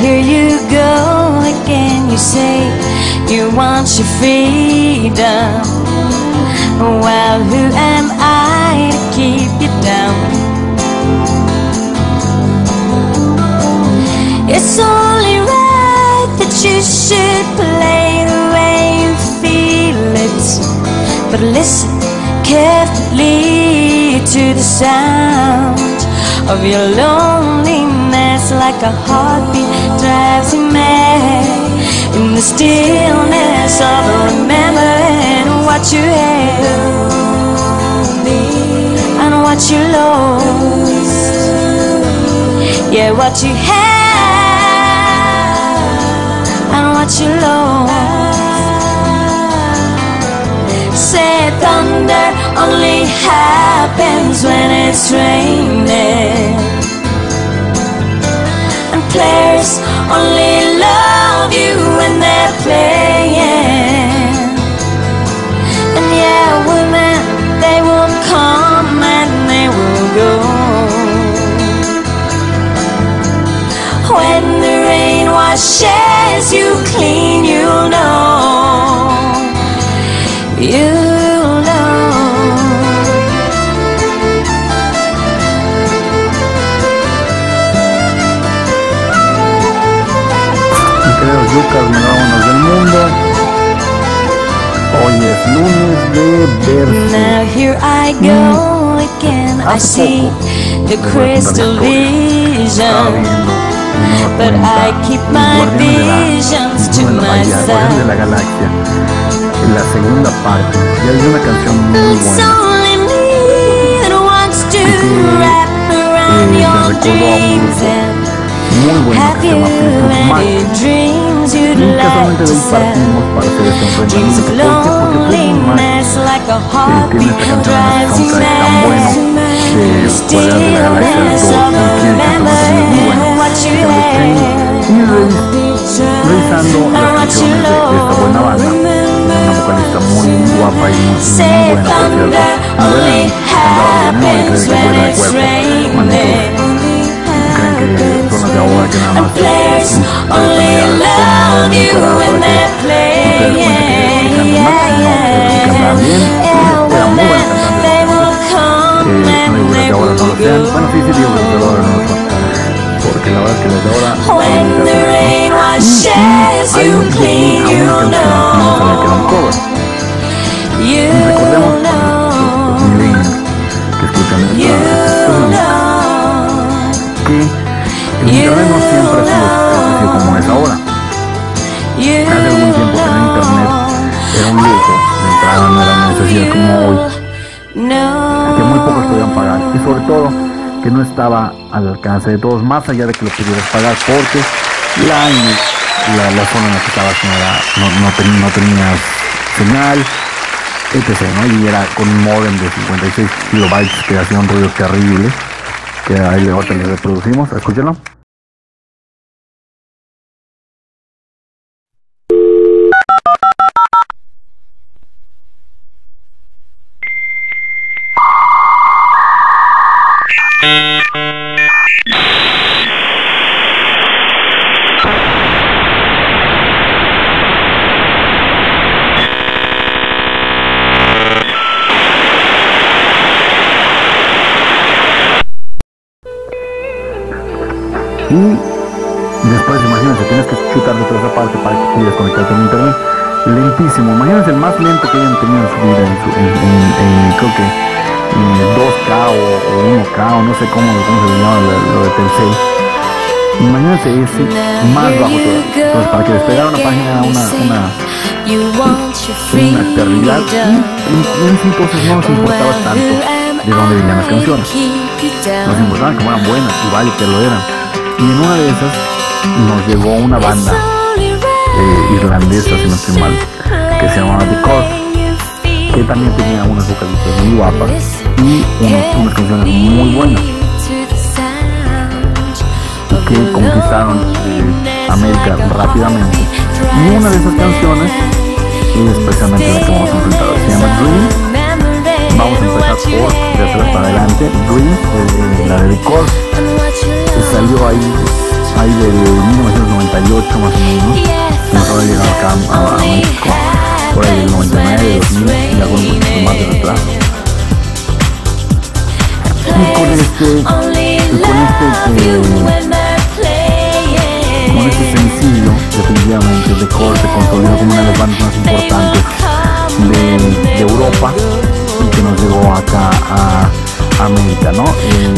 here you go again. You say you want your freedom. Well, who am I to keep you down? It's only right that you should play the way you feel it. But listen carefully to the sound of your loneliness, like a heartbeat drives you mad. In the stillness of remembering what you had and what you lost. Yeah, what you had and what you lost. Thunder only happens when it's raining. And players only love you when they're playing. And yeah, women, they will come and they will go. When the rain washes you clean, Yucas, melómanos del mundo. Hoy es lunes de verso. Now here I go again. I see the crystal vision. But I keep my visions to de myself. la Galaxia. En la segunda parte. Ya hay una canción muy buena. me que, wrap around eh, your me recordó a un dreams grupo and Muy Fleetwood Mac. you'd like to sell. Dreams of loneliness like a heartbeat drives you mad. Stillness of what you had. vocalista muy guapa y muy buena, por cierto. Adele cantaba muy increíble que fuera de cuerpo. Con you no, pero si cantaban bien, Yeah, eran muy Eh, no digo they de ahora no lo sean, bueno sí, sí digo que las de ahora no lo son, porque la verdad que las de ahora When son the muy rain washes hay you un, clean, hay you como hoy, que muy pocos podían pagar. Y sobre todo que no estaba al alcance de todos, más allá de que lo pudieras pagar, porque la, la, la zona en la que estabas no, era, no, no, ten- no tenías señal, etc. ¿no? Y era con un modem de 56 kilobytes que hacía un ruido terrible, que ahí ahorita le reproducimos, escúchenlo. Y después, imagínense, tienes que chutar de toda esa parte para que pudieras conectarte a internet. Lentísimo. Imagínense el más lento que hayan tenido en su vida, en, su, en, en- en 2K o, o 1K o no sé cómo, cómo se llama lo, lo de Telcel. Imagínense ese más bajo todavía. Entonces, para que despegara una página una, una, una eternidad. Y en, ese entonces no nos importaba tanto de dónde venían las canciones. Nos importaba que fueran buenas y vaya que lo eran. Y en una de esas nos llegó una banda eh, irlandesa, si no estoy mal, que se llamaba The que también tenía unas vocalistas muy guapas y unos- unas canciones muy buenas. que conquistaron eh, América rápidamente. Y una de esas canciones es precisamente la que vamos a enfrentar. Se llama Dream. Vamos a empezar por de atrás para adelante. Dream, eh, la de The que salió ahí, ahí de 1998 más o menos. Nos habrá llegado acá a, a México por ahí del 99, 2000 y algo un poquito más de retraso. Y con este, con este, eh, con este sencillo, definitivamente, de Core se consolidó como una de las bandas más importantes de, de Europa y que nos llegó acá a América, ¿no? Eh,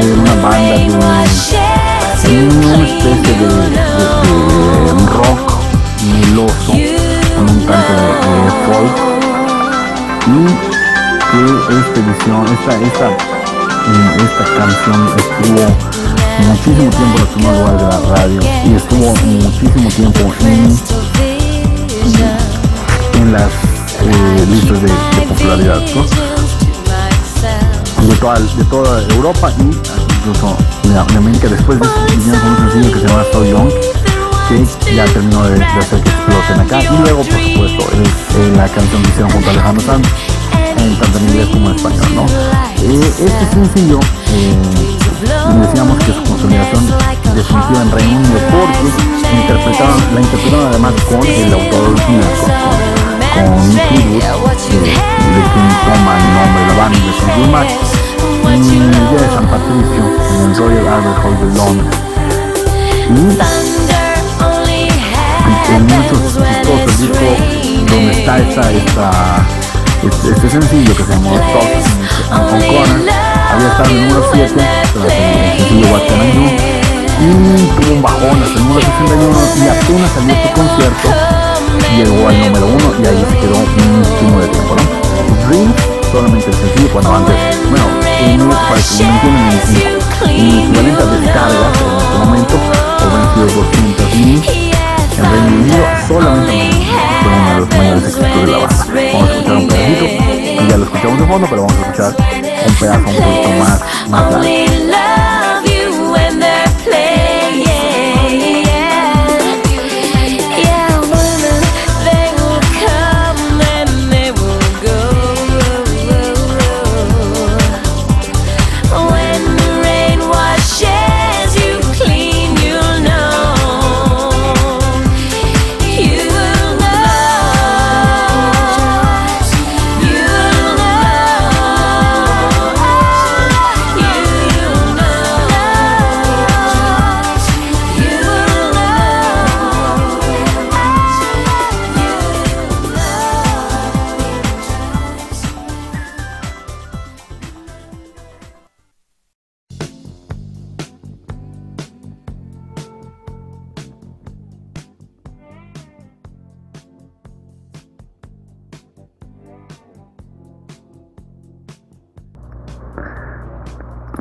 es una banda de una especie de, de, de rock meloso con un canto de, folk. Y que esta edición, esta, esta esta canción estuvo muchísimo tiempo en los primeros lugares de la radio y estuvo muchísimo tiempo en, en las eh, listas de, de popularidad de, toda, de toda Europa y incluso de, América. Después de con un sencillo que se llama So Young que ya terminó de, hacer que exploten acá. Y luego por supuesto la canción que hicieron junto a Alejandro Sanz tanto en inglés como en español, ¿no? Eh, este sencillo, eh, decíamos que su consolidación definitiva en Reino Unido porque interpretaron, la interpretaron además con el autor original, con, con Nick de, quien toma el nombre la banda de Fleetwood Mac, y el día de San Patricio, en el Royal Albert Hall de Londres. Y en muchos chistosos disco donde está esta, esta este, este, sencillo que se llamó Talk con Connor había estado en el número 7 tras el sencillo y tuvo un bajón hasta el número 61 y apenas salió su concierto llegó al número 1 y ahí se quedó un chingo de tiempo ¿no? Dream solamente el sencillo cuando antes bueno para que lo entiendan mi equivalente a descargas en este momento habrían sido 200 mil en Reino Unido solamente Vamos a escuchar un pedacito, y ya lo escuchamos de fondo, pero vamos a escuchar un pedazo un poquito más, más largo.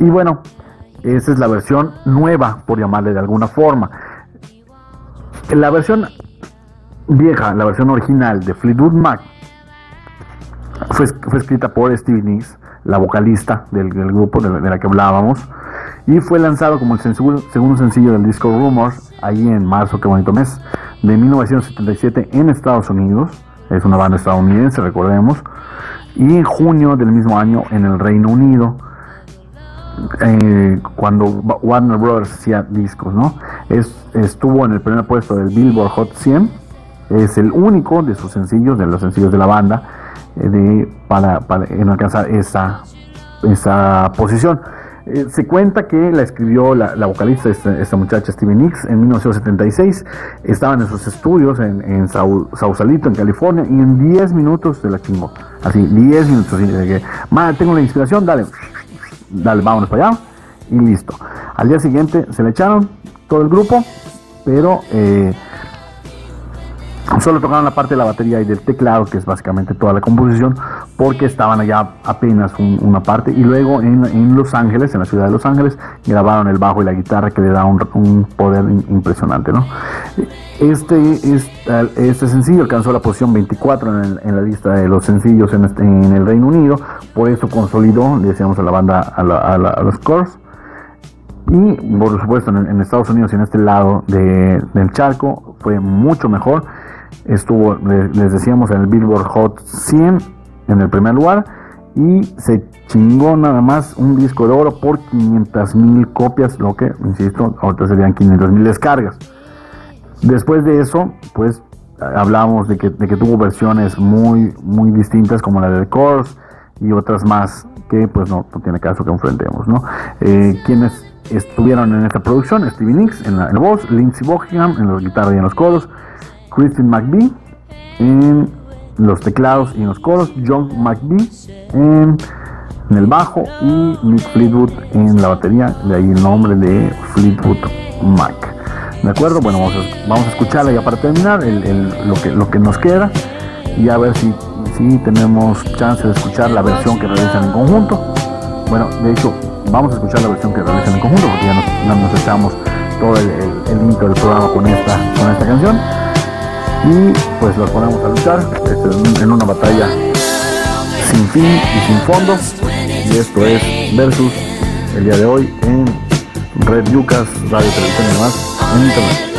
Y bueno, esa es la versión nueva, por llamarle de alguna forma. La versión vieja, la versión original de Fleetwood Mac, fue, escrita por Stevie Nicks, la vocalista del, grupo de, la que hablábamos, y fue lanzado como el segundo sencillo del disco Rumors, ahí en marzo, qué bonito mes, de 1977 en Estados Unidos. Es una banda estadounidense, recordemos. Y en junio del mismo año en el Reino Unido eh, cuando Warner Brothers hacía discos, ¿no? Es, estuvo en el primer puesto del Billboard Hot 100, es el único de sus sencillos, de los sencillos de la banda, eh, de, para, en alcanzar esa, esa posición. Eh, se cuenta que la escribió la, vocalista, esta, muchacha Steven Nicks, en 1976. Estaban en sus estudios en, en Sausalito, en California, y en 10 minutos se la chingó. Así, 10 minutos. Así, tengo la inspiración, dale dale, vámonos para allá y listo. Al día siguiente se le echaron todo el grupo, pero eh, solo tocaron la parte de la batería y del teclado, que es básicamente toda la composición, porque estaban allá apenas una parte. Y luego en, Los Ángeles, en la ciudad de Los Ángeles, grabaron el bajo y la guitarra, que le da un, poder impresionante. ¿no? Este, este, sencillo alcanzó la posición 24 en, la lista de los sencillos este, en, el Reino Unido, por eso consolidó, le decíamos a la banda, a, los cores. Y por supuesto en, Estados Unidos y en este lado del charco fue mucho mejor. Estuvo, les decíamos, en el Billboard Hot 100 en el primer lugar y se chingó nada más un disco de oro por 500 mil copias, lo que, insisto, ahorita serían 500 mil descargas. Después de eso, pues hablábamos de que, de que, tuvo versiones muy, muy distintas como la de The Course y otras más que pues no, tiene caso que enfrentemos, ¿no? Eh, quienes estuvieron en esta producción, Stevie Nicks en la, voz, Lindsey Buckingham en la guitarra y en los coros, Christine McBee en los teclados y en los coros, John McBee en, el bajo y Nick Fleetwood en la batería, de ahí el nombre de Fleetwood Mac. ¿De acuerdo? Bueno, vamos a, escucharla ya para terminar lo, que, lo que nos queda y a ver si, si tenemos chance de escuchar la versión que realizan en conjunto. Bueno, de hecho, vamos a escuchar la versión que realizan en conjunto porque ya nos, echamos todo el, el, del programa con esta, con esta canción. Y pues los ponemos a luchar este, en una batalla sin fin y sin fondo. Y esto es versus el día de hoy en Red Yucas Radio Televisión y demás en internet